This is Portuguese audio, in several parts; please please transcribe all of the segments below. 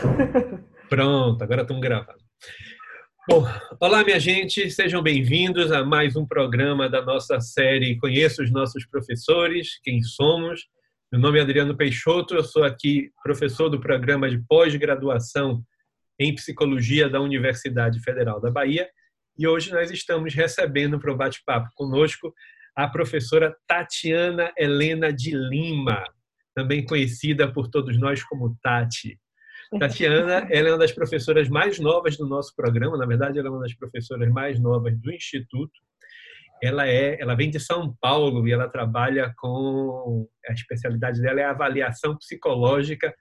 Pronto, agora estamos gravando. Bom, olá, minha gente, sejam bem-vindos a mais um programa da nossa série Conheça os Nossos Professores, Quem Somos. Meu nome é Adriano Peixoto, eu sou aqui professor do programa de pós-graduação em Psicologia da Universidade Federal da Bahia e hoje nós estamos recebendo para o bate-papo conosco a professora Tatiana Helena de Lima, também conhecida por todos nós como Tati. Tatiana, ela é uma das professoras mais novas do nosso programa, na verdade, ela é uma das professoras mais novas do Instituto. Ela é, ela vem de São Paulo e ela trabalha com a especialidade dela é avaliação psicológica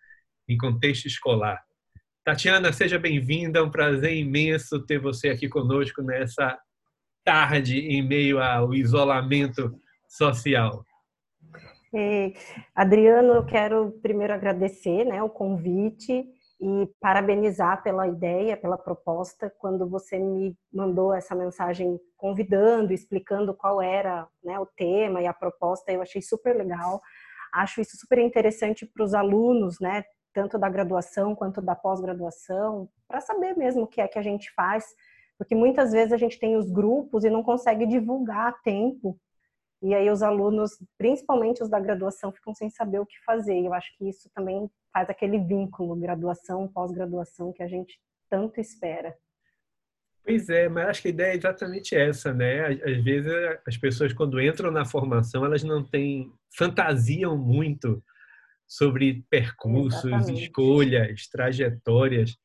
em contexto escolar. Tatiana, seja bem-vinda, é um prazer imenso ter você aqui conosco nessa tarde em meio ao isolamento social. É, Adriano, eu quero primeiro agradecer né, o convite e parabenizar pela ideia, pela proposta, quando você me mandou essa mensagem convidando, explicando qual era né, o tema e a proposta, eu achei super legal. Acho isso super interessante para os alunos, né, tanto da graduação quanto da pós-graduação, para saber mesmo o que é que a gente faz, porque muitas vezes a gente tem os grupos e não consegue divulgar a tempo e aí os alunos, principalmente os da graduação, ficam sem saber o que fazer. Eu acho que isso também faz aquele vínculo graduação, pós-graduação que a gente tanto espera. Pois é, mas acho que a ideia é exatamente essa, né? Às vezes as pessoas quando entram na formação, elas não têm fantasiam muito sobre percursos, exatamente. escolhas, trajetórias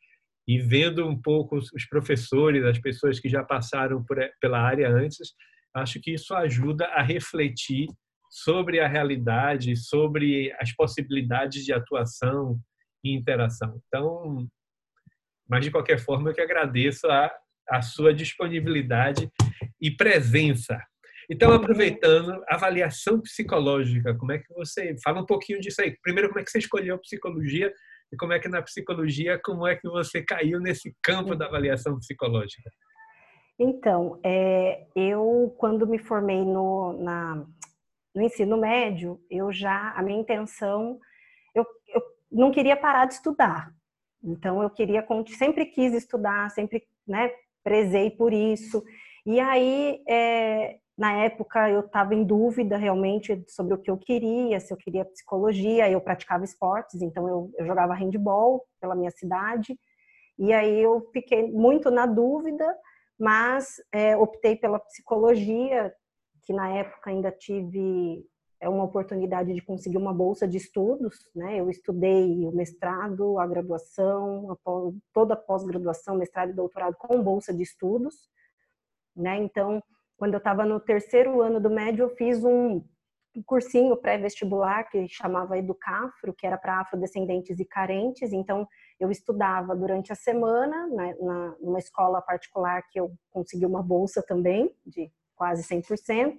e vendo um pouco os professores, as pessoas que já passaram por, pela área antes, acho que isso ajuda a refletir sobre a realidade, sobre as possibilidades de atuação e interação. Então, mas de qualquer forma, eu que agradeço a, a sua disponibilidade e presença. Então, aproveitando, avaliação psicológica, como é que você fala um pouquinho disso aí? Primeiro, como é que você escolheu psicologia e como é que na psicologia, como é que você caiu nesse campo da avaliação psicológica? Então, é, eu quando me formei no, na, no ensino médio, eu já a minha intenção, eu, eu não queria parar de estudar. Então, eu queria sempre quis estudar, sempre né, prezei por isso. E aí, é, na época, eu estava em dúvida realmente sobre o que eu queria, se eu queria psicologia. Eu praticava esportes, então eu, eu jogava handball pela minha cidade. E aí eu fiquei muito na dúvida mas é, optei pela psicologia, que na época ainda tive é uma oportunidade de conseguir uma bolsa de estudos, né? Eu estudei o mestrado, a graduação, a pós, toda a pós-graduação, mestrado e doutorado com bolsa de estudos, né? Então, quando eu estava no terceiro ano do médio, eu fiz um cursinho pré-vestibular que chamava Educafro, que era para afrodescendentes e carentes. Então, eu estudava durante a semana né, na, numa escola particular que eu consegui uma bolsa também, de quase 100%.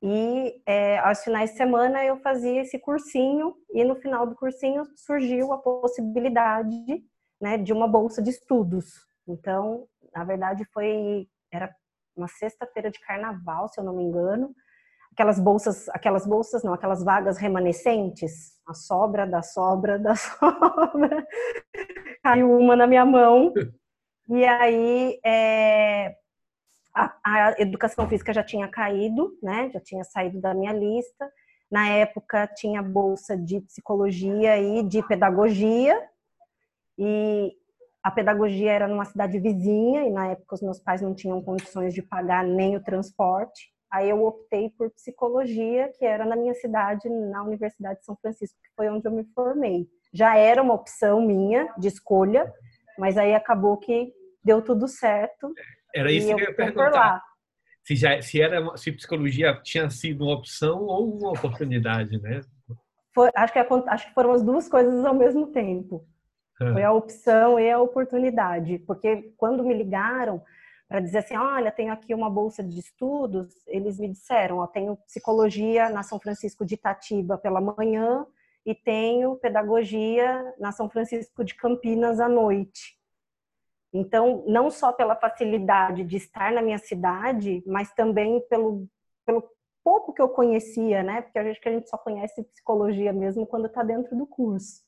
E é, aos finais de semana eu fazia esse cursinho e no final do cursinho surgiu a possibilidade né, de uma bolsa de estudos. Então, na verdade, foi era uma sexta-feira de carnaval, se eu não me engano, aquelas bolsas, aquelas bolsas não, aquelas vagas remanescentes, a sobra da sobra da sobra, caiu uma na minha mão e aí é, a, a, educação física já tinha caído, né? Já tinha saído da minha lista. Na época tinha bolsa de psicologia e de pedagogia e a pedagogia era numa cidade vizinha e na época os meus pais não tinham condições de pagar nem o transporte. Aí eu optei por psicologia, que era na minha cidade, na Universidade de São Francisco, que foi onde eu me formei. Já era uma opção minha de escolha, mas aí acabou que deu tudo certo. Era isso que eu ia perguntar. Se, já, se, era, se psicologia tinha sido uma opção ou uma oportunidade, né? Foi, acho, que, acho que foram as duas coisas ao mesmo tempo. Foi a opção e a oportunidade. Porque quando me ligaram, para dizer assim, olha, tenho aqui uma bolsa de estudos, eles me disseram, ó, tenho psicologia na São Francisco de Itatiba pela manhã e tenho pedagogia na São Francisco de Campinas à noite. Então, não só pela facilidade de estar na minha cidade, mas também pelo, pelo pouco que eu conhecia, né? Porque a gente a gente só conhece psicologia mesmo quando está dentro do curso.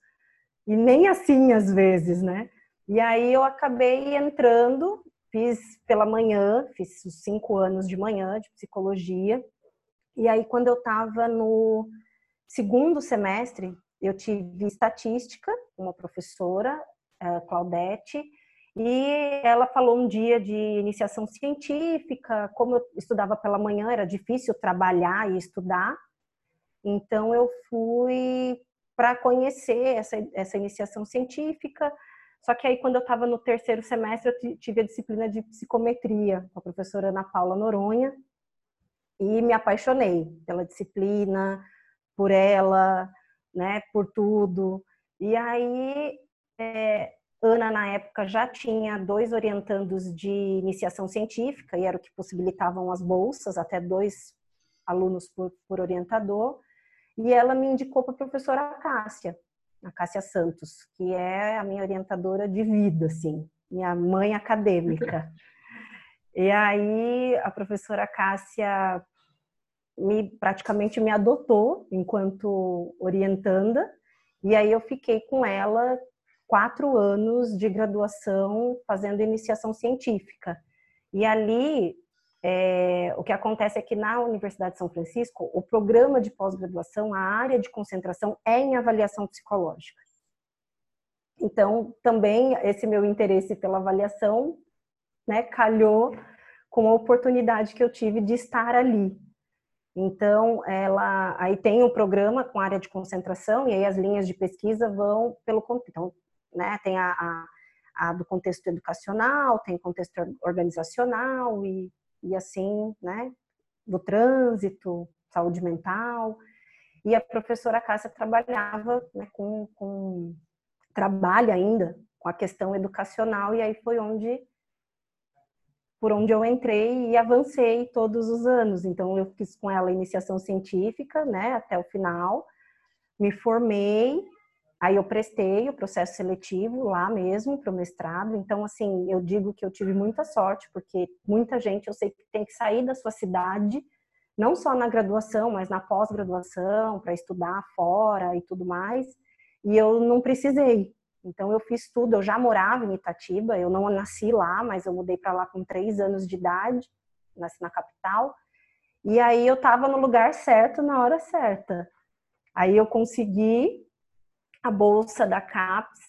E nem assim às vezes, né? E aí eu acabei entrando, fiz pela manhã, fiz os cinco anos de manhã de psicologia. E aí quando eu estava no segundo semestre, eu tive estatística, uma professora, Claudete, e ela falou um dia de iniciação científica, como eu estudava pela manhã, era difícil trabalhar e estudar, então eu fui para conhecer essa, essa iniciação científica. Só que aí, quando eu estava no terceiro semestre, eu tive a disciplina de psicometria com a professora Ana Paula Noronha e me apaixonei pela disciplina, por ela, né, por tudo. E aí, é, Ana, na época, já tinha dois orientandos de iniciação científica, e era o que possibilitavam as bolsas, até dois alunos por, por orientador, e ela me indicou para a professora Cássia, a Cássia Santos, que é a minha orientadora de vida, assim, minha mãe acadêmica. E aí a professora Cássia me praticamente me adotou enquanto orientanda, e aí eu fiquei com ela quatro anos de graduação fazendo iniciação científica. E ali, é, o que acontece é que na Universidade de São Francisco, o programa de pós-graduação, a área de concentração é em avaliação psicológica. Então, também esse meu interesse pela avaliação, né, calhou com a oportunidade que eu tive de estar ali. Então, ela aí tem um programa com área de concentração e aí as linhas de pesquisa vão pelo então né? Tem a, a, a do contexto educacional, tem contexto organizacional e, e assim, né? Do trânsito, saúde mental. E a professora Cássia trabalhava né, com, com trabalha ainda com a questão educacional e aí foi onde por onde eu entrei e avancei todos os anos. Então eu fiz com ela iniciação científica, né, até o final. Me formei Aí eu prestei o processo seletivo lá mesmo para o mestrado. Então, assim, eu digo que eu tive muita sorte, porque muita gente eu sei que tem que sair da sua cidade, não só na graduação, mas na pós-graduação, para estudar fora e tudo mais. E eu não precisei. Então, eu fiz tudo. Eu já morava em Itatiba, eu não nasci lá, mas eu mudei para lá com três anos de idade, nasci na capital. E aí eu estava no lugar certo na hora certa. Aí eu consegui a bolsa da CAPES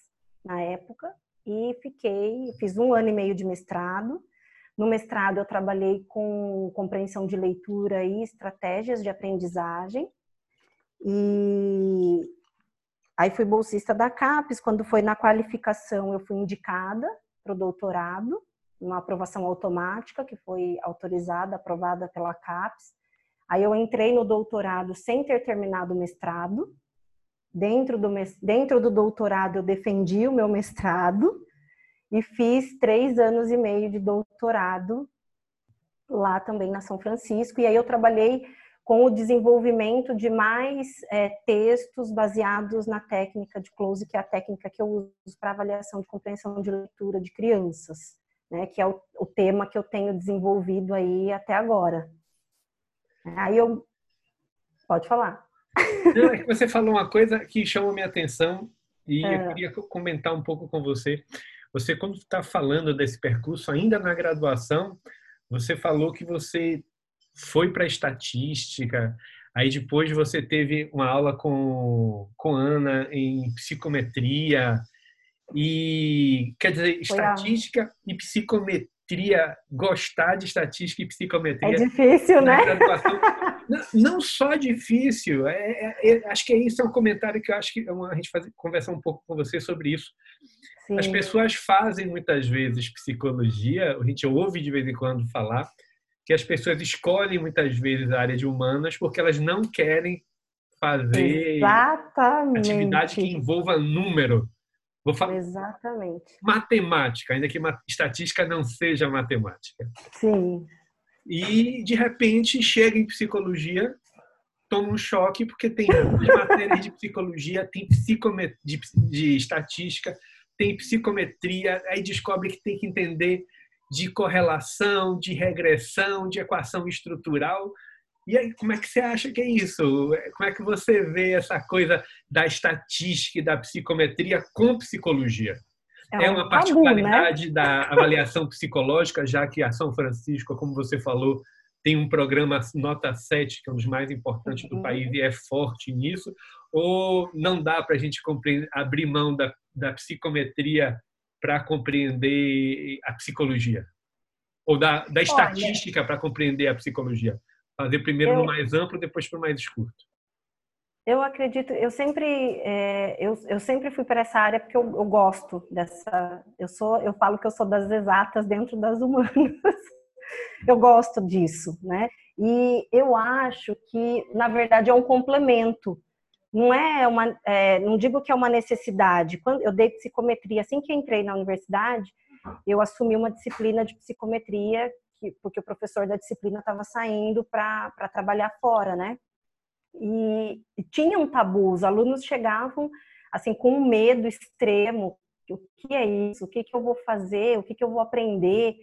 na época e fiquei, fiz um ano e meio de mestrado. No mestrado eu trabalhei com compreensão de leitura e estratégias de aprendizagem. E aí fui bolsista da CAPES, quando foi na qualificação eu fui indicada para o doutorado, uma aprovação automática que foi autorizada, aprovada pela CAPES. Aí eu entrei no doutorado sem ter terminado o mestrado, Dentro do, dentro do doutorado, eu defendi o meu mestrado e fiz três anos e meio de doutorado lá também na São Francisco. E aí eu trabalhei com o desenvolvimento de mais é, textos baseados na técnica de close, que é a técnica que eu uso para avaliação de compreensão de leitura de crianças, né, que é o, o tema que eu tenho desenvolvido aí até agora. Aí eu pode falar. Não, é que você falou uma coisa que chamou minha atenção e é. eu queria comentar um pouco com você. Você, quando está falando desse percurso, ainda na graduação, você falou que você foi para estatística, aí depois você teve uma aula com, com Ana em psicometria, e quer dizer, foi estatística a... e psicometria, gostar de estatística e psicometria. É difícil, né? Graduação, não só difícil, é, é, é, acho que isso é um comentário que eu acho que é a gente faz, conversar um pouco com você sobre isso. Sim. As pessoas fazem muitas vezes psicologia, a gente ouve de vez em quando falar que as pessoas escolhem muitas vezes a área de humanas porque elas não querem fazer Exatamente. atividade que envolva número. Vou falar Exatamente. matemática, ainda que estatística não seja matemática. Sim. E, de repente, chega em psicologia, toma um choque, porque tem matérias de psicologia, tem de, de estatística, tem psicometria, aí descobre que tem que entender de correlação, de regressão, de equação estrutural. E aí, como é que você acha que é isso? Como é que você vê essa coisa da estatística e da psicometria com psicologia? É, é uma particularidade tabu, né? da avaliação psicológica, já que a São Francisco, como você falou, tem um programa nota 7, que é um dos mais importantes do uhum. país e é forte nisso, ou não dá para a gente abrir mão da, da psicometria para compreender a psicologia? Ou da, da estatística para compreender a psicologia? Fazer primeiro eu, no mais amplo, depois para o mais curto. Eu acredito, eu sempre, é, eu, eu sempre fui para essa área porque eu, eu, gosto dessa. Eu sou, eu falo que eu sou das exatas dentro das humanas. eu gosto disso, né? E eu acho que, na verdade, é um complemento. Não é uma, é, não digo que é uma necessidade. Quando eu dei psicometria, assim que entrei na universidade, eu assumi uma disciplina de psicometria que, porque o professor da disciplina estava saindo para trabalhar fora, né? E, tinha um tabu, os alunos chegavam assim com um medo extremo, o que é isso? O que, que eu vou fazer? O que, que eu vou aprender?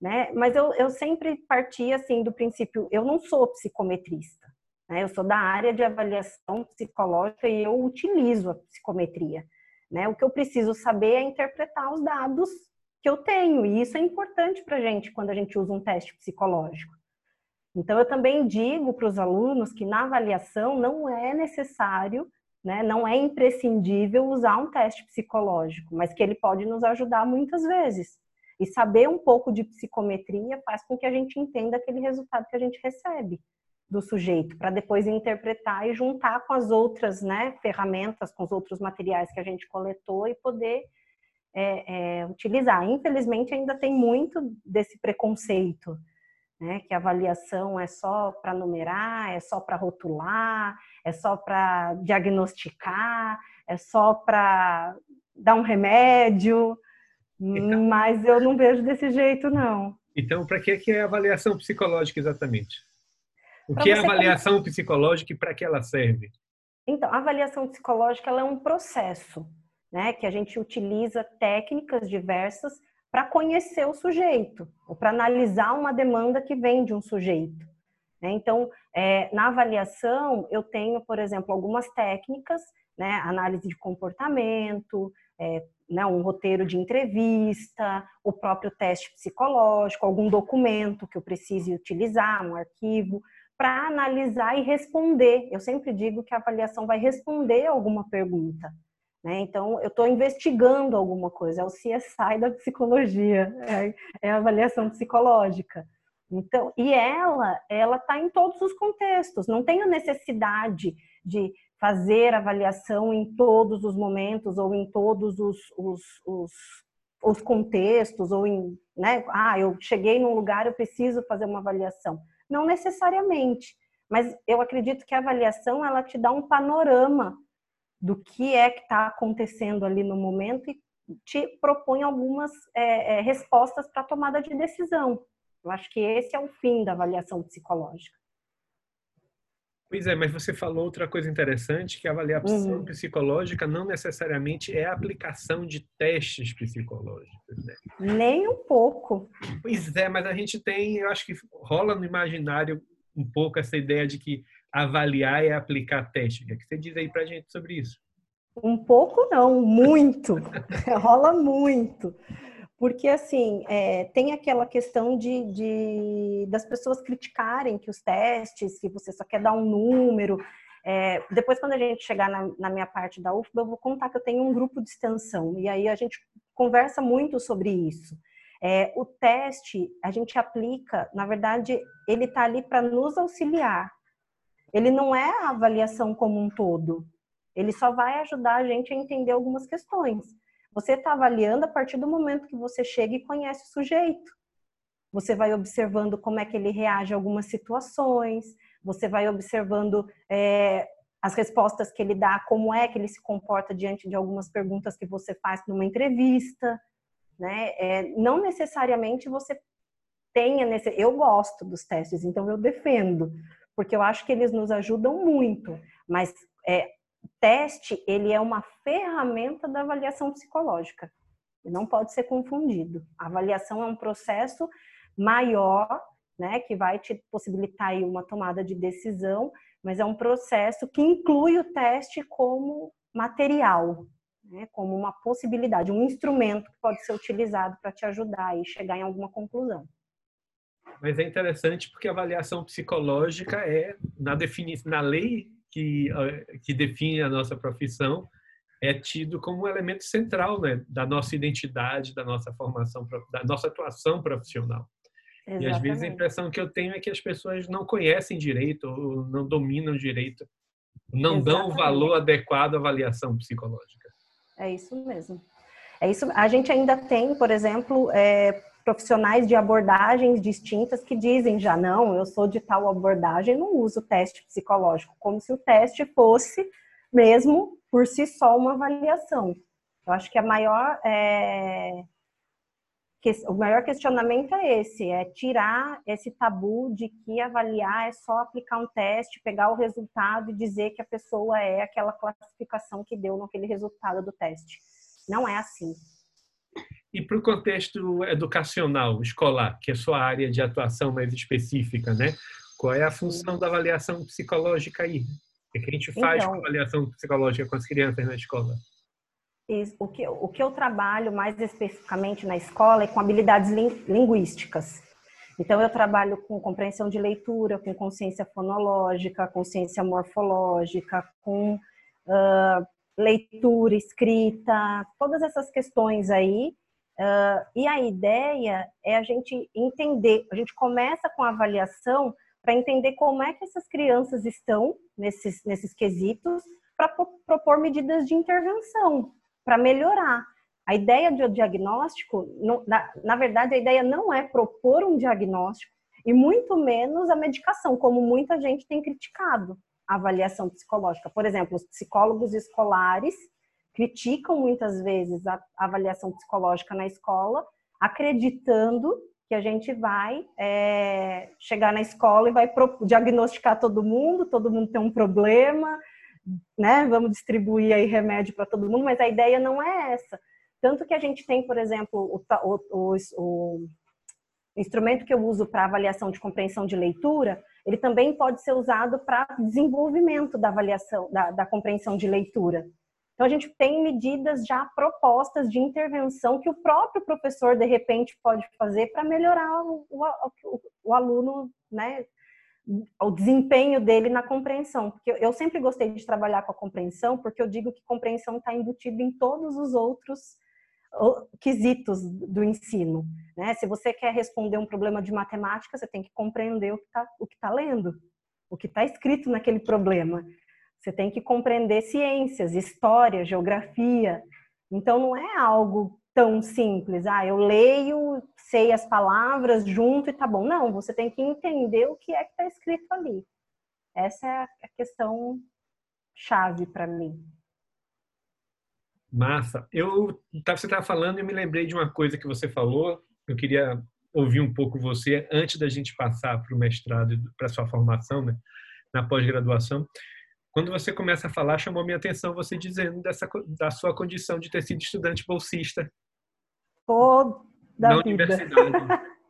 Né? Mas eu, eu sempre partia assim do princípio, eu não sou psicometrista, né? Eu sou da área de avaliação psicológica e eu utilizo a psicometria, né? O que eu preciso saber é interpretar os dados que eu tenho. E isso é importante para a gente quando a gente usa um teste psicológico. Então, eu também digo para os alunos que na avaliação não é necessário, né, não é imprescindível usar um teste psicológico, mas que ele pode nos ajudar muitas vezes. E saber um pouco de psicometria faz com que a gente entenda aquele resultado que a gente recebe do sujeito, para depois interpretar e juntar com as outras né, ferramentas, com os outros materiais que a gente coletou e poder é, é, utilizar. Infelizmente, ainda tem muito desse preconceito, né? Que a avaliação é só para numerar, é só para rotular, é só para diagnosticar, é só para dar um remédio, então, mas eu não vejo desse jeito, não. Então, para que é avaliação psicológica exatamente? O pra que é avaliação psicológica e para que ela serve? Então, a avaliação psicológica é um processo né? Que a gente utiliza técnicas diversas para conhecer o sujeito, ou para analisar uma demanda que vem de um sujeito. Né? Então, é, na avaliação, eu tenho, por exemplo, algumas técnicas, né? análise de comportamento, é, né? um roteiro de entrevista, o próprio teste psicológico, algum documento que eu precise utilizar, um arquivo, para analisar e responder. Eu sempre digo que a avaliação vai responder alguma pergunta. Né? Então, eu estou investigando alguma coisa, é o CSI da psicologia, é, é a avaliação psicológica. Então, e ela, ela está em todos os contextos. Não tenho necessidade de fazer avaliação em todos os momentos ou em todos os, os, os, os contextos ou em, né? Ah, eu cheguei num lugar, eu preciso fazer uma avaliação. Não necessariamente, mas eu acredito que a avaliação ela te dá um panorama do que é que está acontecendo ali no momento e te propõe algumas é, é, respostas para tomada de decisão. Eu acho que esse é o fim da avaliação psicológica. Pois é, mas você falou outra coisa interessante, que a avaliação uhum. psicológica não necessariamente é a aplicação de testes psicológicos. Né? Nem um pouco. Pois é, mas a gente tem, eu acho que rola no imaginário um pouco essa ideia de que avaliar e aplicar técnica. O que você diz aí para gente sobre isso? Um pouco não, muito. Rola muito. Porque, assim, é, tem aquela questão de, de, das pessoas criticarem que os testes, que você só quer dar um número. É, depois, quando a gente chegar na, na, minha parte da UFBA, eu vou contar que eu tenho um grupo de extensão. E aí a gente conversa muito sobre isso. É, o teste, a gente aplica, na verdade, ele está ali para nos auxiliar ele não é a avaliação como um todo. Ele só vai ajudar a gente a entender algumas questões. Você está avaliando a partir do momento que você chega e conhece o sujeito. Você vai observando como é que ele reage a algumas situações, você vai observando é, as respostas que ele dá, como é que ele se comporta diante de algumas perguntas que você faz numa entrevista. Né? É, não necessariamente você tenha. Nesse... Eu gosto dos testes, então eu defendo porque eu acho que eles nos ajudam muito. Mas é, teste, ele é uma ferramenta da avaliação psicológica. Não pode ser confundido. A avaliação é um processo maior, né, que vai te possibilitar uma tomada de decisão, mas é um processo que inclui o teste como material, né, como uma possibilidade, um instrumento que pode ser utilizado para te ajudar e chegar em alguma conclusão. Mas é interessante porque a avaliação psicológica é, na, defini na lei que, que define a nossa profissão, é tido como um elemento central né, da nossa identidade, da nossa formação, da nossa atuação profissional. Exatamente. E às vezes a impressão que eu tenho é que as pessoas não conhecem direito, ou não dominam direito, não Exatamente. dão o valor adequado à avaliação psicológica. É isso mesmo. É isso. A gente ainda tem, por exemplo, é, profissionais de abordagens distintas que dizem já não, eu sou de tal abordagem, não uso teste psicológico, como se o teste fosse mesmo por si só uma avaliação. Eu acho que a maior é, que, o maior questionamento é esse, é tirar esse tabu de que avaliar é só aplicar um teste, pegar o resultado e dizer que a pessoa é aquela classificação que deu naquele resultado do teste. Não é assim. E para o contexto educacional, escolar, que é sua área de atuação mais específica, né? Qual é a função da avaliação psicológica aí? O que a gente faz então, com avaliação psicológica com as crianças na escola? O que, o que eu trabalho mais especificamente na escola é com habilidades linguísticas. Então, eu trabalho com compreensão de leitura, com consciência fonológica, consciência morfológica, com uh, leitura, escrita, todas essas questões aí Uh, e a ideia é a gente entender, a gente começa com a avaliação para entender como é que essas crianças estão nesses, nesses quesitos para propor medidas de intervenção, para melhorar. A ideia do diagnóstico, na, na verdade, a ideia não é propor um diagnóstico e muito menos a medicação, como muita gente tem criticado a avaliação psicológica. Por exemplo, os psicólogos escolares criticam muitas vezes a avaliação psicológica na escola, acreditando que a gente vai é, chegar na escola e vai diagnosticar todo mundo, todo mundo tem um problema, né? Vamos distribuir aí remédio para todo mundo, mas a ideia não é essa. Tanto que a gente tem, por exemplo, o, o, o instrumento que eu uso para avaliação de compreensão de leitura, ele também pode ser usado para desenvolvimento da avaliação, da, da compreensão de leitura. Então, a gente tem medidas já propostas de intervenção que o próprio professor, de repente, pode fazer para melhorar o, o, o, aluno, né? O desempenho dele na compreensão. Porque eu sempre gostei de trabalhar com a compreensão, porque eu digo que compreensão está embutida em todos os outros quesitos do ensino. Né? Se você quer responder um problema de matemática, você tem que compreender o que está tá lendo, o que está escrito naquele problema. Você tem que compreender ciências, história, geografia. Então não é algo tão simples. Ah, eu leio, sei as palavras junto e tá bom. Não, você tem que entender o que é que está escrito ali. Essa é a questão chave para mim. Massa. Eu você estava falando e me lembrei de uma coisa que você falou. Eu queria ouvir um pouco você antes da gente passar para o mestrado, para sua formação, né, na pós-graduação. Quando você começa a falar, chamou minha atenção você dizendo dessa, da sua condição de ter sido estudante bolsista. Toda na vida. universidade.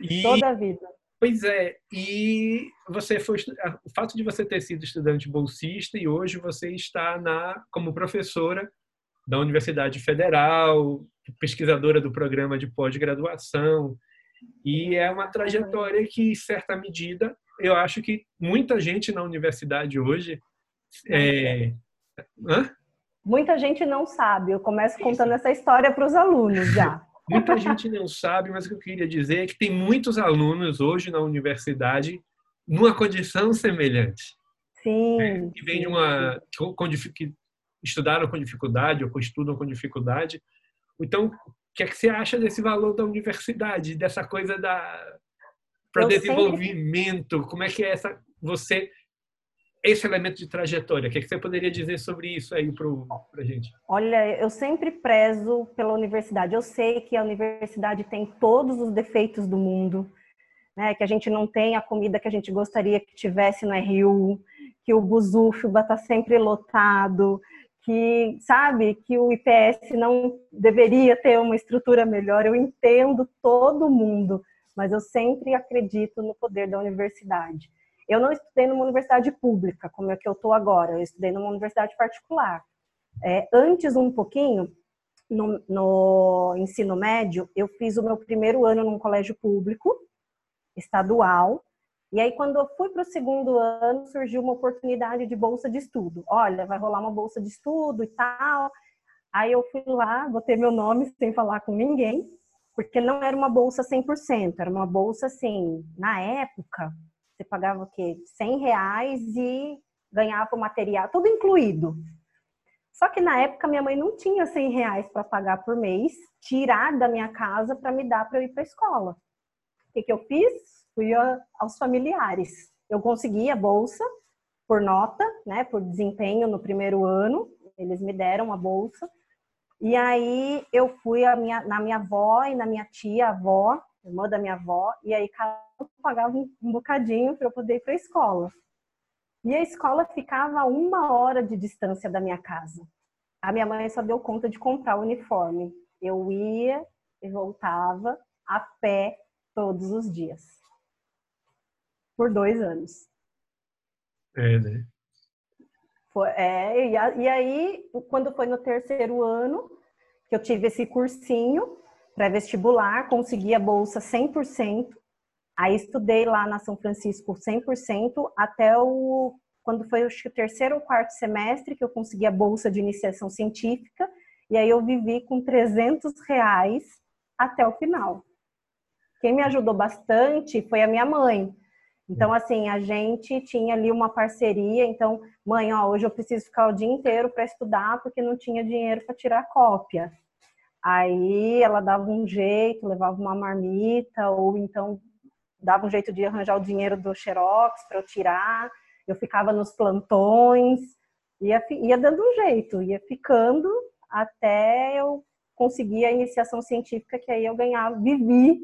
E, Toda a vida. Pois é, e você foi o fato de você ter sido estudante bolsista e hoje você está na como professora da Universidade Federal, pesquisadora do programa de pós-graduação, e é uma trajetória que, em certa medida, eu acho que muita gente na universidade hoje é... Muita gente não sabe. Eu começo contando essa história para os alunos já. Muita gente não sabe, mas o que eu queria dizer é que tem muitos alunos hoje na universidade numa condição semelhante. Sim. É, que vem de uma que estudaram com dificuldade ou estudam com dificuldade. Então, o que é que você acha desse valor da universidade, dessa coisa da para desenvolvimento? Como é que é essa você esse elemento de trajetória. O que, é que você poderia dizer sobre isso aí para a gente? Olha, eu sempre prezo pela universidade. Eu sei que a universidade tem todos os defeitos do mundo, né? que a gente não tem a comida que a gente gostaria que tivesse no RU, que o Buzufuba está sempre lotado, que, sabe, que o IPS não deveria ter uma estrutura melhor. Eu entendo todo mundo, mas eu sempre acredito no poder da universidade. Eu não estudei numa universidade pública, como é que eu estou agora, eu estudei numa universidade particular. É, antes, um pouquinho, no, no ensino médio, eu fiz o meu primeiro ano num colégio público, estadual, e aí, quando eu fui para o segundo ano, surgiu uma oportunidade de bolsa de estudo. Olha, vai rolar uma bolsa de estudo e tal. Aí eu fui lá, botei meu nome sem falar com ninguém, porque não era uma bolsa 100%, era uma bolsa assim, na época, pagava o quê? 100 reais e ganhava o material, tudo incluído. Só que na época minha mãe não tinha 100 reais para pagar por mês, tirar da minha casa para me dar para eu ir para a escola. O que, que eu fiz? Fui aos familiares. Eu consegui a bolsa por nota, né, por desempenho no primeiro ano. Eles me deram a bolsa. E aí eu fui minha, na minha avó e na minha tia, avó, irmã da minha avó, e aí pagava um, bocadinho para eu poder ir para a escola. E a escola ficava a uma hora de distância da minha casa. A minha mãe só deu conta de comprar o uniforme. Eu ia e voltava a pé todos os dias. Por dois anos. É, né? Foi, é, e, a, e aí, quando foi no terceiro ano, que eu tive esse cursinho pré-vestibular, consegui a bolsa 100%. Aí estudei lá na São Francisco 100% até o quando foi acho que o terceiro ou quarto semestre que eu consegui a bolsa de iniciação científica e aí eu vivi com 300 reais até o final. Quem me ajudou bastante foi a minha mãe. Então, assim, a gente tinha ali uma parceria. Então, mãe, ó, hoje eu preciso ficar o dia inteiro para estudar porque não tinha dinheiro para tirar cópia. Aí ela dava um jeito, levava uma marmita, ou então dava um jeito de arranjar o dinheiro do Xerox para eu tirar. Eu ficava nos plantões, ia, ia dando um jeito, ia ficando até eu conseguir a iniciação científica, que aí eu ganhava, vivi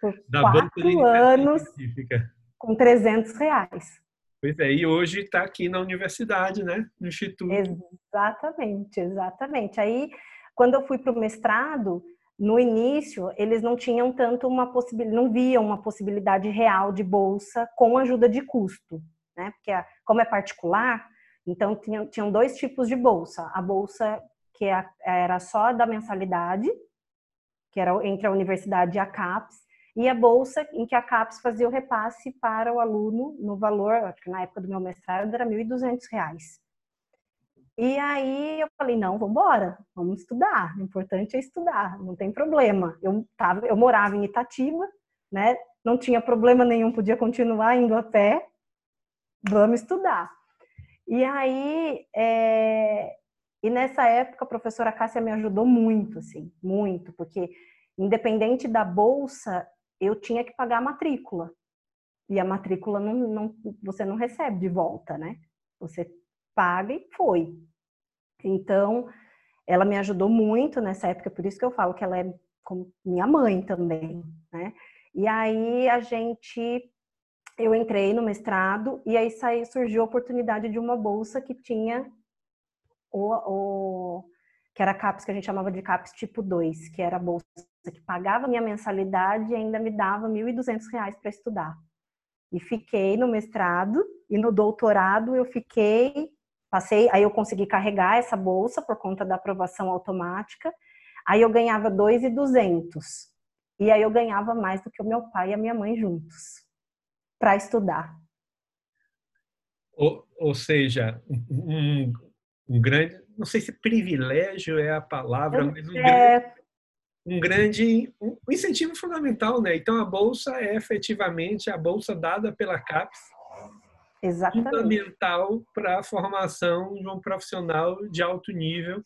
por da quatro anos científica. com 300 reais. Pois é, e hoje está aqui na universidade, né? No Instituto. Exatamente, exatamente. Aí quando eu fui para o mestrado, no início, eles não tinham tanto uma possibilidade, não viam uma possibilidade real de bolsa com ajuda de custo, né? Porque como é particular, então tinham, tinham dois tipos de bolsa. A bolsa que é era só da mensalidade, que era entre a universidade e a CAPES, e a bolsa em que a CAPES fazia o repasse para o aluno no valor, acho que na época do meu mestrado era R$ 1.200. E aí eu falei, não, vamos embora, vamos estudar. O importante é estudar, não tem problema. Eu, tava, eu morava em Itatiba, né? Não tinha problema nenhum, podia continuar indo a pé. Vamos estudar. E aí, é... e nessa época a professora Cássia me ajudou muito, assim, muito, porque independente da bolsa, eu tinha que pagar a matrícula. E a matrícula não, não, você não recebe de volta, né? Você paga e foi. Então, ela me ajudou muito nessa época, por isso que eu falo que ela é como minha mãe também, né? E aí a gente, eu entrei no mestrado e aí saiu, surgiu a oportunidade de uma bolsa que tinha o, o que era a CAPES, que a gente chamava de CAPES tipo 2, que era a bolsa que pagava minha mensalidade e ainda me dava R$ 1.200 para estudar. E fiquei no mestrado e no doutorado eu fiquei Passei, aí eu consegui carregar essa bolsa por conta da aprovação automática. Aí eu ganhava 2,200. E aí eu ganhava mais do que o meu pai e a minha mãe juntos para estudar. Ou, ou seja, um, um, grande, não sei se privilégio é a palavra, eu, mas um é... grande, um grande um incentivo fundamental, né? Então a bolsa é efetivamente a bolsa dada pela CAPES Exatamente. fundamental para a formação de um profissional de alto nível.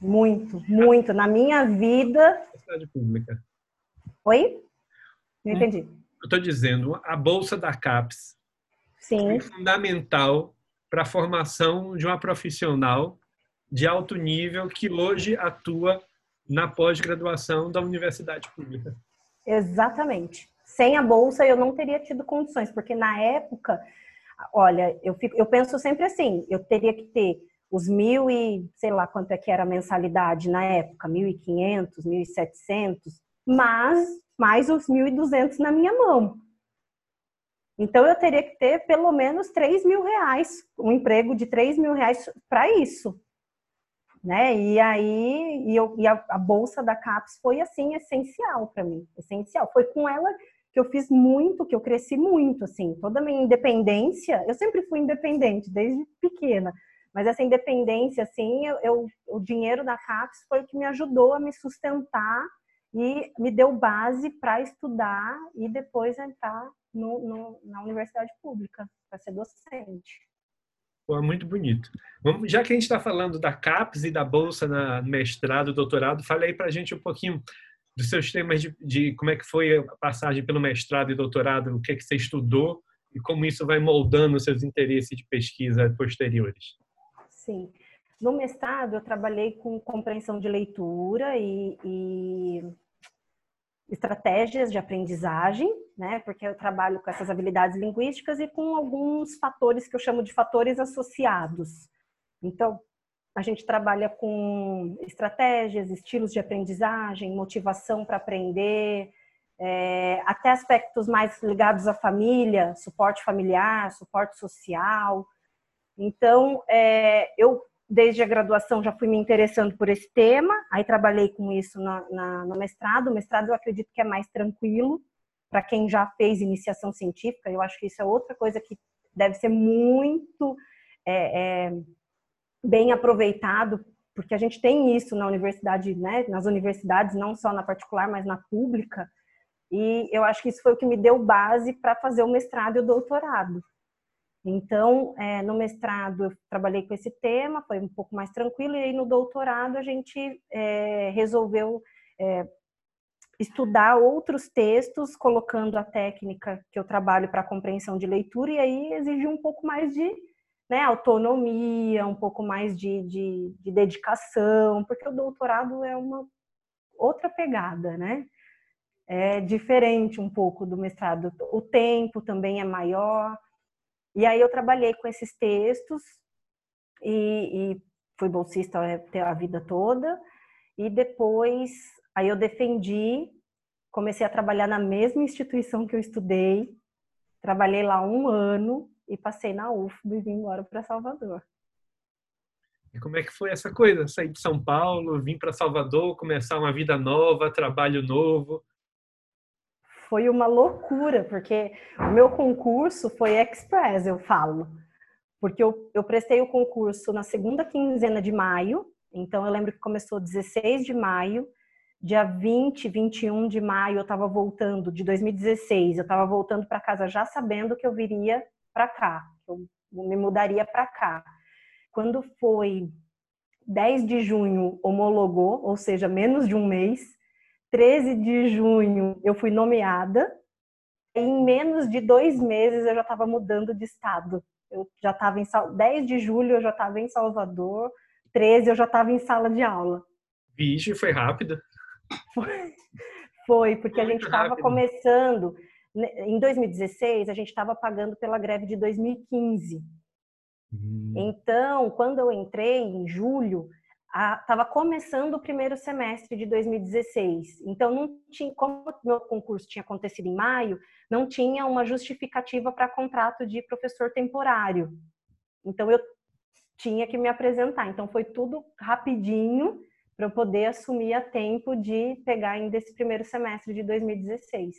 Muito, muito. Na minha vida. Universidade pública. Oi? Não hum, entendi. Eu estou dizendo, a bolsa da CAPES Sim. é fundamental para a formação de uma profissional de alto nível que hoje atua na pós-graduação da universidade pública. Exatamente. Sem a bolsa eu não teria tido condições, porque na época Olha, eu, fico, eu penso sempre assim, eu teria que ter os mil e sei lá quanto é que era a mensalidade na época, mil e quinhentos, mil e setecentos, mas mais os 1.200 na minha mão. Então eu teria que ter pelo menos 3 mil reais, um emprego de 3 mil reais para isso. Né? E aí e, eu, e a, a, bolsa da CAPES foi assim essencial para mim, essencial. Foi com ela que eu fiz muito, que eu cresci muito, assim, toda a minha independência. Eu sempre fui independente desde pequena, mas essa independência, assim, eu, eu o dinheiro da CAPES foi o que me ajudou a me sustentar e me deu base para estudar e depois entrar no, no, na universidade pública para ser docente. Pô, muito bonito. Vamos, já que a gente está falando da CAPES e da bolsa na mestrado, doutorado, fale aí para a gente um pouquinho dos seus temas de, de, como é que foi a passagem pelo mestrado e doutorado, o que é que você estudou e como isso vai moldando os seus interesses de pesquisa posteriores. Sim. No mestrado, eu trabalhei com compreensão de leitura e, e estratégias de aprendizagem, né? Porque eu trabalho com essas habilidades linguísticas e com alguns fatores que eu chamo de fatores associados. Então, a gente trabalha com estratégias, estilos de aprendizagem, motivação para aprender, é, até aspectos mais ligados à família, suporte familiar, suporte social. Então, é, eu desde a graduação já fui me interessando por esse tema, aí trabalhei com isso na, na, no mestrado. O mestrado eu acredito que é mais tranquilo para quem já fez iniciação científica. Eu acho que isso é outra coisa que deve ser muito é, é, bem aproveitado, porque a gente tem isso na universidade, né, nas universidades, não só na particular, mas na pública. E eu acho que isso foi o que me deu base para fazer o mestrado e o doutorado. Então, é, no mestrado eu trabalhei com esse tema, foi um pouco mais tranquilo, e aí no doutorado a gente é, resolveu é, estudar outros textos, colocando a técnica que eu trabalho para compreensão de leitura, e aí exigiu um pouco mais de né, autonomia, um pouco mais de, de, de dedicação, porque o doutorado é uma outra pegada, né? É diferente um pouco do mestrado. O tempo também é maior. E aí eu trabalhei com esses textos e, e fui bolsista a vida toda. E depois, aí eu defendi, comecei a trabalhar na mesma instituição que eu estudei. Trabalhei lá um ano e passei na UFB e vim embora para Salvador. E como é que foi essa coisa? Sair de São Paulo, vir para Salvador, começar uma vida nova, trabalho novo foi uma loucura, porque o meu concurso foi express, eu falo. Porque eu, eu prestei o concurso na segunda quinzena de maio, então eu lembro que começou 16 de maio, dia 20, 21 de maio eu estava voltando, de 2016, eu estava voltando para casa já sabendo que eu viria para cá, eu me mudaria para cá. Quando foi 10 de junho, homologou, ou seja, menos de um mês, 13 de junho eu fui nomeada. E em menos de dois meses eu já estava mudando de estado. Eu já estava em 10 de julho eu já estava em Salvador, 13 eu já estava em sala de aula. Vixe, foi rápido. Foi, foi porque a gente estava começando. Né, em 2016 a gente estava pagando pela greve de 2015. Hum. Então, quando eu entrei em julho, estava começando o primeiro semestre de 2016. Então, não tinha, como meu concurso tinha acontecido em maio, não tinha uma justificativa para contrato de professor temporário. Então, eu tinha que me apresentar. Então, foi tudo rapidinho para eu poder assumir a tempo de pegar ainda esse primeiro semestre de 2016.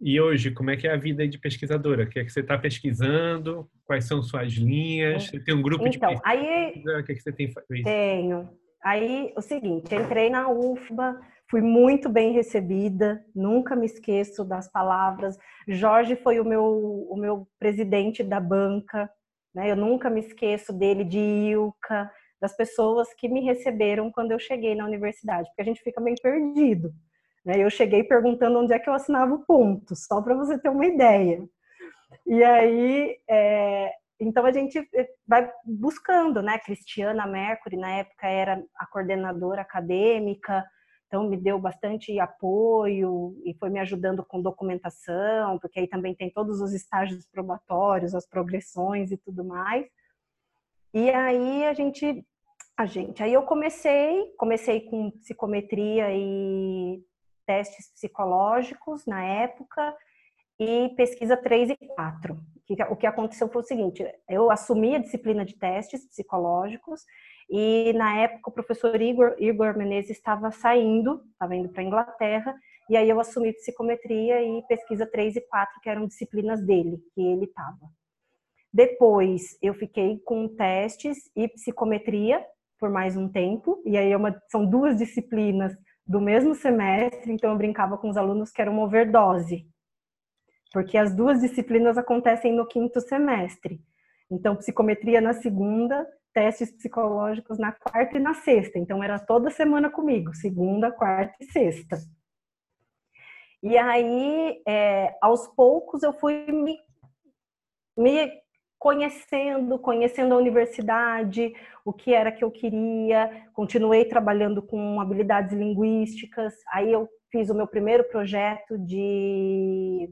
E hoje, como é que é a vida de pesquisadora? O que é que você está pesquisando? Quais são suas linhas? Você tem um grupo então, de pesquisa? Aí, o que, é que você tem feito? Tenho. Aí, o seguinte, entrei na UFBA, fui muito bem recebida, nunca me esqueço das palavras. Jorge foi o meu, o meu presidente da banca, né? Eu nunca me esqueço dele, de Ilka, das pessoas que me receberam quando eu cheguei na universidade, porque a gente fica meio perdido. Né? Eu cheguei perguntando onde é que eu assinava o ponto, só para você ter uma ideia. E aí, é, então a gente é, vai buscando, né? Cristiana Mercury, na época, era a coordenadora acadêmica, então me deu bastante apoio e foi me ajudando com documentação, porque aí também tem todos os estágios probatórios, as progressões e tudo mais. E aí a gente A gente, aí eu comecei, comecei com psicometria e testes psicológicos na época e pesquisa 3 e 4. O que aconteceu foi o seguinte, eu assumi a disciplina de testes psicológicos e na época o professor Igor, Igor Menezes estava saindo, estava indo para a Inglaterra, e aí eu assumi psicometria e pesquisa 3 e 4, que eram disciplinas dele, que ele estava. Depois eu fiquei com testes e psicometria por mais um tempo, e aí é uma, são duas disciplinas do mesmo semestre, então eu brincava com os alunos que era uma overdose, porque as duas disciplinas acontecem no quinto semestre. Então, psicometria na segunda, testes psicológicos na quarta e na sexta. Então, era toda semana comigo, segunda, quarta e sexta. E aí, é, aos poucos, eu fui me, me conhecendo, conhecendo a universidade, o que era que eu queria, continuei trabalhando com habilidades linguísticas. Aí eu fiz o meu primeiro projeto de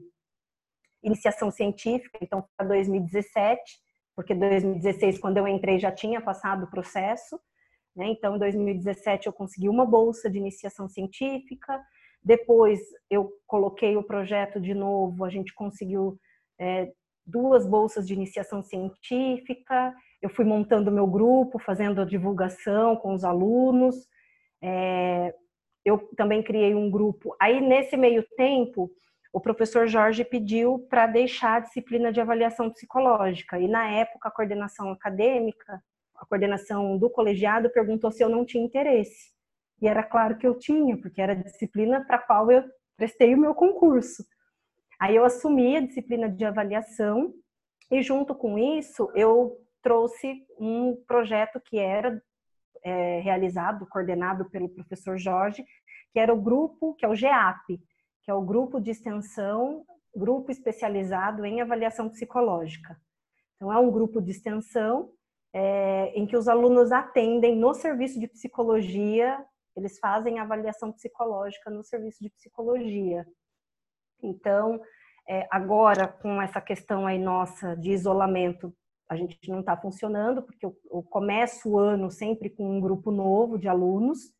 iniciação científica, então para 2017, porque 2016 quando eu entrei já tinha passado o processo, né? Então em 2017 eu consegui uma bolsa de iniciação científica. Depois eu coloquei o projeto de novo, a gente conseguiu é, duas bolsas de iniciação científica, eu fui montando meu grupo, fazendo a divulgação com os alunos, é, eu também criei um grupo. Aí, nesse meio tempo, o professor Jorge pediu para deixar a disciplina de avaliação psicológica, e na época, a coordenação acadêmica, a coordenação do colegiado, perguntou se eu não tinha interesse. E era claro que eu tinha, porque era a disciplina para a qual eu prestei o meu concurso. Aí eu assumi a disciplina de avaliação e junto com isso eu trouxe um projeto que era é, realizado, coordenado pelo professor Jorge, que era o grupo, que é o GEAP, que é o grupo de extensão, grupo especializado em avaliação psicológica. Então é um grupo de extensão é, em que os alunos atendem no serviço de psicologia, eles fazem avaliação psicológica no serviço de psicologia. Então, é, agora, com essa questão aí nossa de isolamento, a gente não está funcionando, porque eu, eu, começo o ano sempre com um grupo novo de alunos,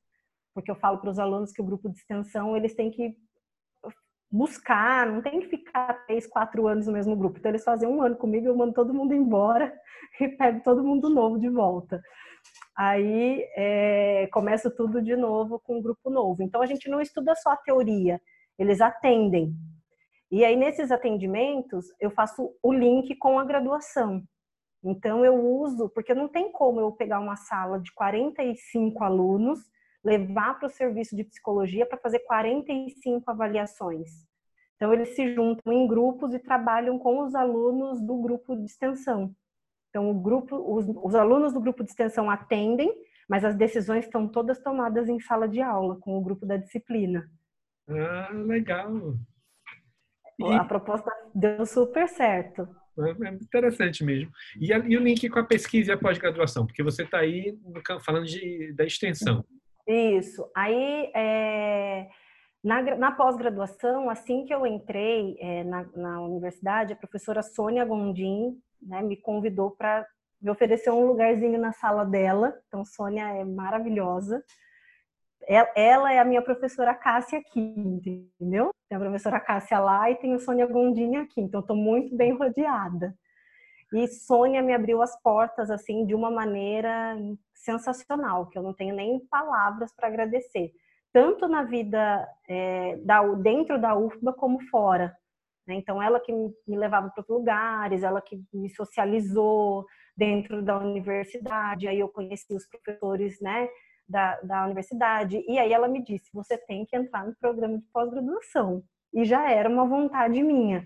porque eu falo para os alunos que o grupo de extensão, eles têm que buscar, não tem que ficar três, quatro anos no mesmo grupo. Então, eles fazem um ano comigo, eu mando todo mundo embora e pego todo mundo novo de volta. Aí, é, começo tudo de novo com um grupo novo. Então, a gente não estuda só a teoria, eles atendem. E aí, nesses atendimentos, eu faço o link com a graduação. Então, eu uso, porque não tem como eu pegar uma sala de 45 alunos, levar para o serviço de psicologia para fazer 45 avaliações. Então, eles se juntam em grupos e trabalham com os alunos do grupo de extensão. Então, o grupo, os, os alunos do grupo de extensão atendem, mas as decisões estão todas tomadas em sala de aula, com o grupo da disciplina. Ah, legal. E... A proposta deu super certo. É, é interessante mesmo. E, a, e, o link com a pesquisa e a pós-graduação? Porque você está aí falando de, da extensão. Isso. Aí, é, na, na pós-graduação, assim que eu entrei é, na, na, universidade, a professora Sônia Gondim né, me convidou para me oferecer um lugarzinho na sala dela. Então, Sônia é maravilhosa. Ela é a minha professora Cássia aqui, entendeu? Tem a professora Cássia lá e tem o Sônia Gondinha aqui, então estou muito bem rodeada. E Sônia me abriu as portas assim de uma maneira sensacional, que eu não tenho nem palavras para agradecer, tanto na vida é, da, dentro da UFBA como fora. Né? Então ela que me levava para outros lugares, ela que me socializou dentro da universidade, aí eu conheci os professores, né? Da, da universidade. E aí ela me disse: você tem que entrar no programa de pós-graduação. E já era uma vontade minha.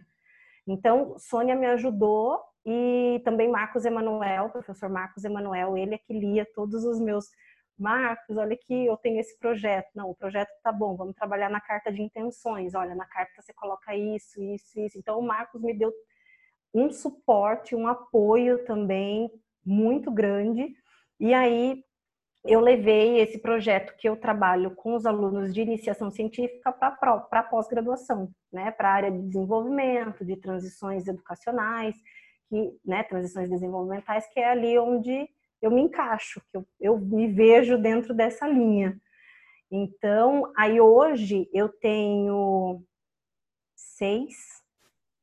Então, Sônia me ajudou e também Marcos Emanuel, professor Marcos Emanuel, ele é que lia todos os meus Marcos, olha aqui, eu tenho esse projeto. Não, o projeto tá bom, vamos trabalhar na carta de intenções. Olha, na carta você coloca isso, isso, isso. Então, o Marcos me deu um suporte, um apoio também muito grande. E aí, eu levei esse projeto que eu trabalho com os alunos de iniciação científica para pós-graduação, né, para a área de desenvolvimento, de transições educacionais, que, né, transições desenvolvimentais, que é ali onde eu me encaixo, que eu, eu me vejo dentro dessa linha. Então, aí hoje eu tenho seis,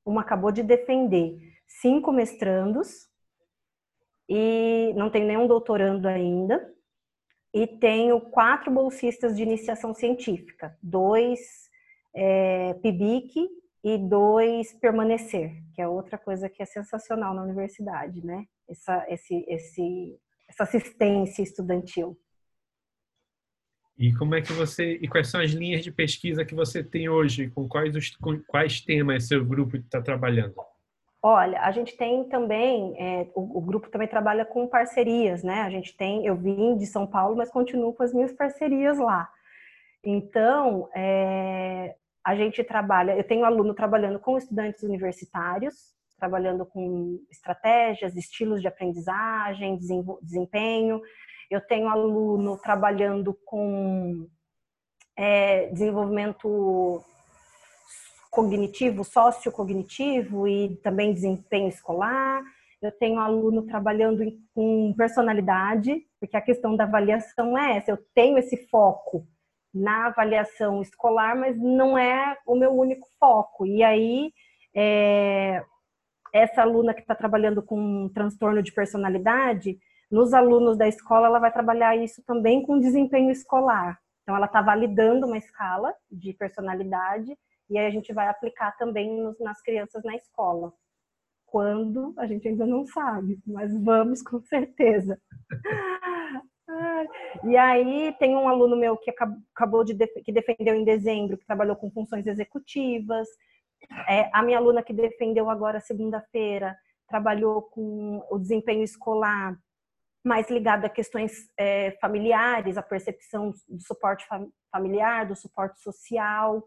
uma acabou de defender, cinco mestrandos, e não tenho nenhum doutorando ainda, e tenho quatro bolsistas de iniciação científica, dois é, PIBIC e dois permanecer, que é outra coisa que é sensacional na universidade, né? Essa, esse, esse, essa assistência estudantil. E como é que você e quais são as linhas de pesquisa que você tem hoje? Com quais os, com quais temas seu grupo está trabalhando? Olha, a gente tem também é, o, o, grupo também trabalha com parcerias, né? A gente tem, eu vim de São Paulo, mas continuo com as minhas parcerias lá. Então, é, a gente trabalha, eu tenho aluno trabalhando com estudantes universitários, trabalhando com estratégias, estilos de aprendizagem, desempenho. Eu tenho aluno trabalhando com é, desenvolvimento cognitivo, sociocognitivo e também desempenho escolar. Eu tenho aluno trabalhando com personalidade, porque a questão da avaliação é essa. Eu tenho esse foco na avaliação escolar, mas não é o meu único foco. E aí, é, essa aluna que está trabalhando com um transtorno de personalidade, nos alunos da escola, ela vai trabalhar isso também com desempenho escolar. Então, ela está validando uma escala de personalidade e aí a gente vai aplicar também nos, nas crianças na escola. Quando a gente ainda não sabe, mas vamos com certeza. E aí tem um aluno meu que acabou de que defendeu em dezembro, que trabalhou com funções executivas. É, a minha aluna que defendeu agora segunda-feira trabalhou com o desempenho escolar mais ligado a questões é, familiares, a percepção do suporte familiar, do suporte social.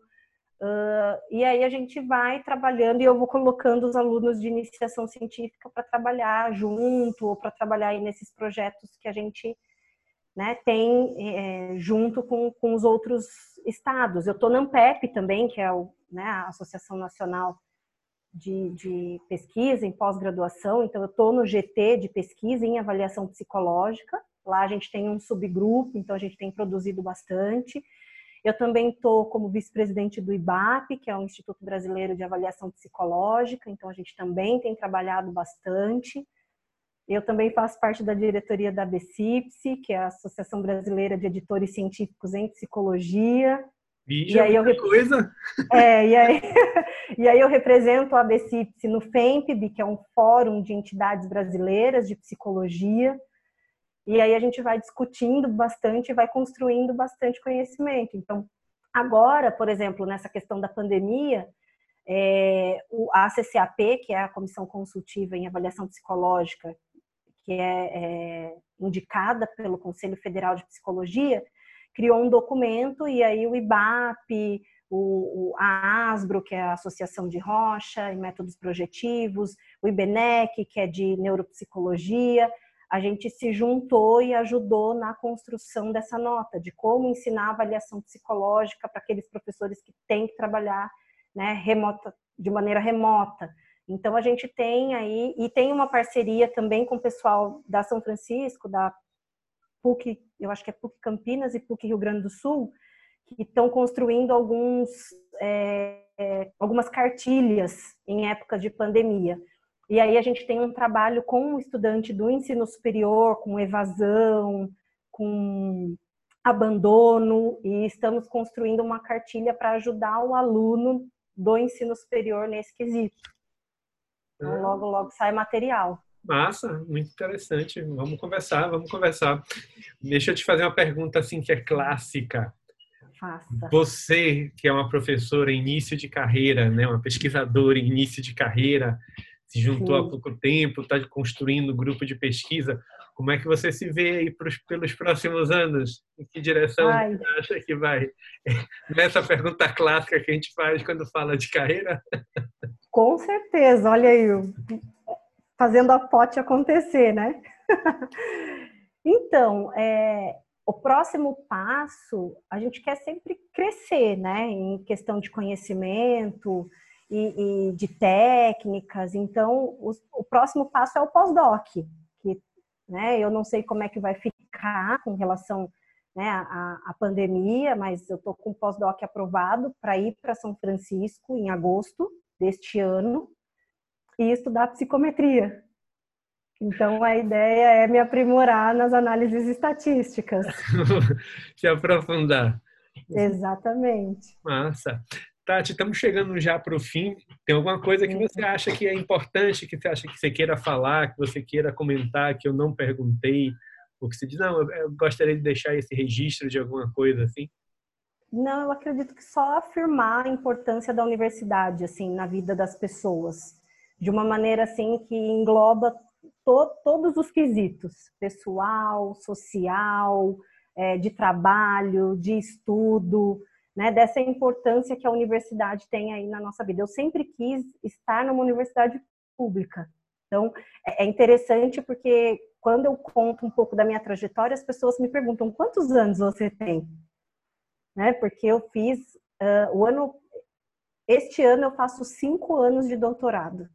Uh, e aí a gente vai trabalhando e eu vou colocando os alunos de iniciação científica para trabalhar junto ou para trabalhar aí nesses projetos que a gente né, tem é, junto com, com os outros estados. Eu estou na AMPEP também, que é o, né, a Associação Nacional de, de pesquisa em pós-graduação, então eu estou no GT de pesquisa em avaliação psicológica. Lá a gente tem um subgrupo, então a gente tem produzido bastante. Eu também estou como vice-presidente do IBAP, que é o Instituto Brasileiro de Avaliação Psicológica, então a gente também tem trabalhado bastante. Eu também faço parte da diretoria da BCIPSI, que é a Associação Brasileira de Editores Científicos em Psicologia. Bicha, e aí eu coisa. É, e aí, e aí eu represento a BCIPSI no FEMPB, que é um fórum de entidades brasileiras de psicologia. E aí a gente vai discutindo bastante vai construindo bastante conhecimento. Então, agora, por exemplo, nessa questão da pandemia, é, a CCAP, que é a Comissão Consultiva em Avaliação Psicológica, que é, é indicada pelo Conselho Federal de Psicologia, criou um documento e aí o IBAP, o, a ASBRO, que é a Associação de Rocha e Métodos Projetivos, o IBNEC, que é de Neuropsicologia, a gente se juntou e ajudou na construção dessa nota, de como ensinar avaliação psicológica para aqueles professores que têm que trabalhar né, remota, de maneira remota. Então a gente tem aí, e tem uma parceria também com o pessoal da São Francisco, da PUC, eu acho que é PUC Campinas e PUC Rio Grande do Sul, que estão construindo alguns, é, é, algumas cartilhas em épocas de pandemia. E aí a gente tem um trabalho com um estudante do ensino superior, com evasão, com abandono, e estamos construindo uma cartilha para ajudar o aluno do ensino superior nesse quesito. Então, ah. logo, logo sai material. Massa, muito interessante. Vamos conversar, vamos conversar. Deixa eu te fazer uma pergunta assim que é clássica. Faça. Você, que é uma professora em início de carreira, né, uma pesquisadora em início de carreira, se juntou Sim. há pouco tempo, está construindo um grupo de pesquisa. Como é que você se vê aí pros, pelos próximos anos? Em que direção Ai. você acha que vai? Nessa pergunta clássica que a gente faz quando fala de carreira? Com certeza, olha aí, fazendo a pote acontecer, né? então, é, o próximo passo, a gente quer sempre crescer, né? Em questão de conhecimento, e, e de técnicas. Então, o, o, próximo passo é o pós-doc, que né? Eu não sei como é que vai ficar com relação né, à, à pandemia, mas eu estou com o pós-doc aprovado para ir para São Francisco em agosto deste ano e estudar psicometria. Então a ideia é me aprimorar nas análises estatísticas. Se aprofundar. Exatamente. Massa. Tati, estamos chegando já para o fim. Tem alguma coisa que você acha que é importante, que você acha que você queira falar, que você queira comentar, que eu não perguntei? Ou que você diz, não, eu gostaria de deixar esse registro de alguma coisa assim? Não, eu acredito que só afirmar a importância da universidade, assim, na vida das pessoas. De uma maneira, assim, que engloba to todos os quesitos. Pessoal, social, é, de trabalho, de estudo, né, dessa importância que a universidade tem aí na nossa vida. Eu sempre quis estar numa universidade pública. Então, é, é interessante porque quando eu conto um pouco da minha trajetória, as pessoas me perguntam quantos anos você tem? Né? Porque eu fiz uh, o ano, este ano eu faço cinco anos de doutorado.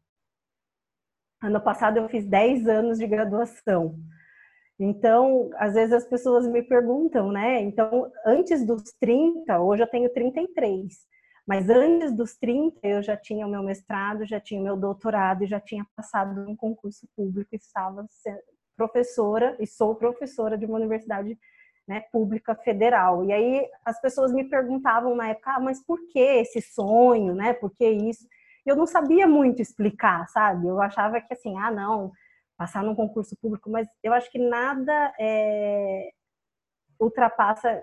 Ano passado eu fiz dez anos de graduação. Então, às vezes as pessoas me perguntam, né? Então, antes dos 30, hoje eu tenho 33, mas antes dos 30 eu já tinha o meu mestrado, já tinha o meu doutorado e já tinha passado um concurso público e estava professora e sou professora de uma universidade né, pública federal. E aí as pessoas me perguntavam na época, ah, mas por que esse sonho, né? Por que isso? Eu não sabia muito explicar, sabe? Eu achava que assim, ah, não, passar num concurso público, mas eu acho que nada é, ultrapassa,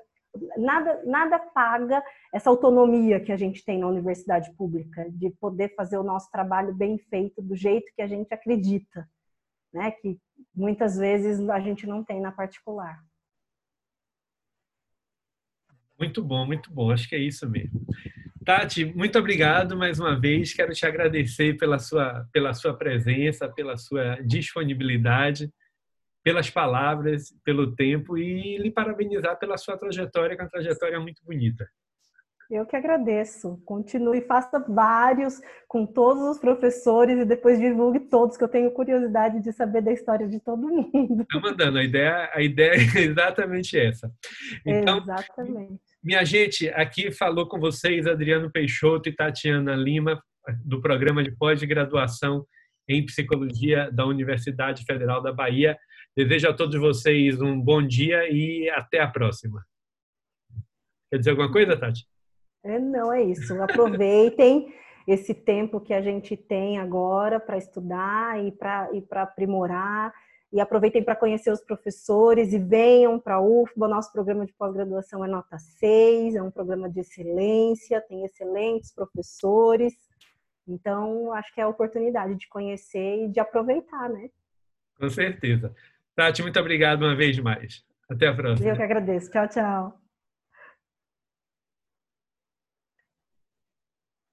nada, nada paga essa autonomia que a gente tem na universidade pública, de poder fazer o nosso trabalho bem feito, do jeito que a gente acredita, né? Que muitas vezes a gente não tem na particular. Muito bom, muito bom. Acho que é isso mesmo. Tati, muito obrigado mais uma vez. Quero te agradecer pela sua, pela sua presença, pela sua disponibilidade, pelas palavras, pelo tempo e lhe parabenizar pela sua trajetória, que é uma trajetória muito bonita. Eu que agradeço. Continue, faça vários com todos os professores e depois divulgue todos, que eu tenho curiosidade de saber da história de todo mundo. Está mandando, a ideia, a ideia é exatamente essa. Então, exatamente. Minha gente, aqui falou com vocês Adriano Peixoto e Tatiana Lima, do programa de pós-graduação em Psicologia da Universidade Federal da Bahia. Desejo a todos vocês um bom dia e até a próxima. Quer dizer alguma coisa, Tati? É, não, é isso. Aproveitem esse tempo que a gente tem agora para estudar e para aprimorar e aproveitem para conhecer os professores e venham para a UFBA. Nosso programa de pós-graduação é nota 6, é um programa de excelência, tem excelentes professores. Então, acho que é a oportunidade de conhecer e de aproveitar, né? Com certeza. Tati, muito obrigado uma vez mais. Até a próxima. Eu que agradeço. Tchau, tchau.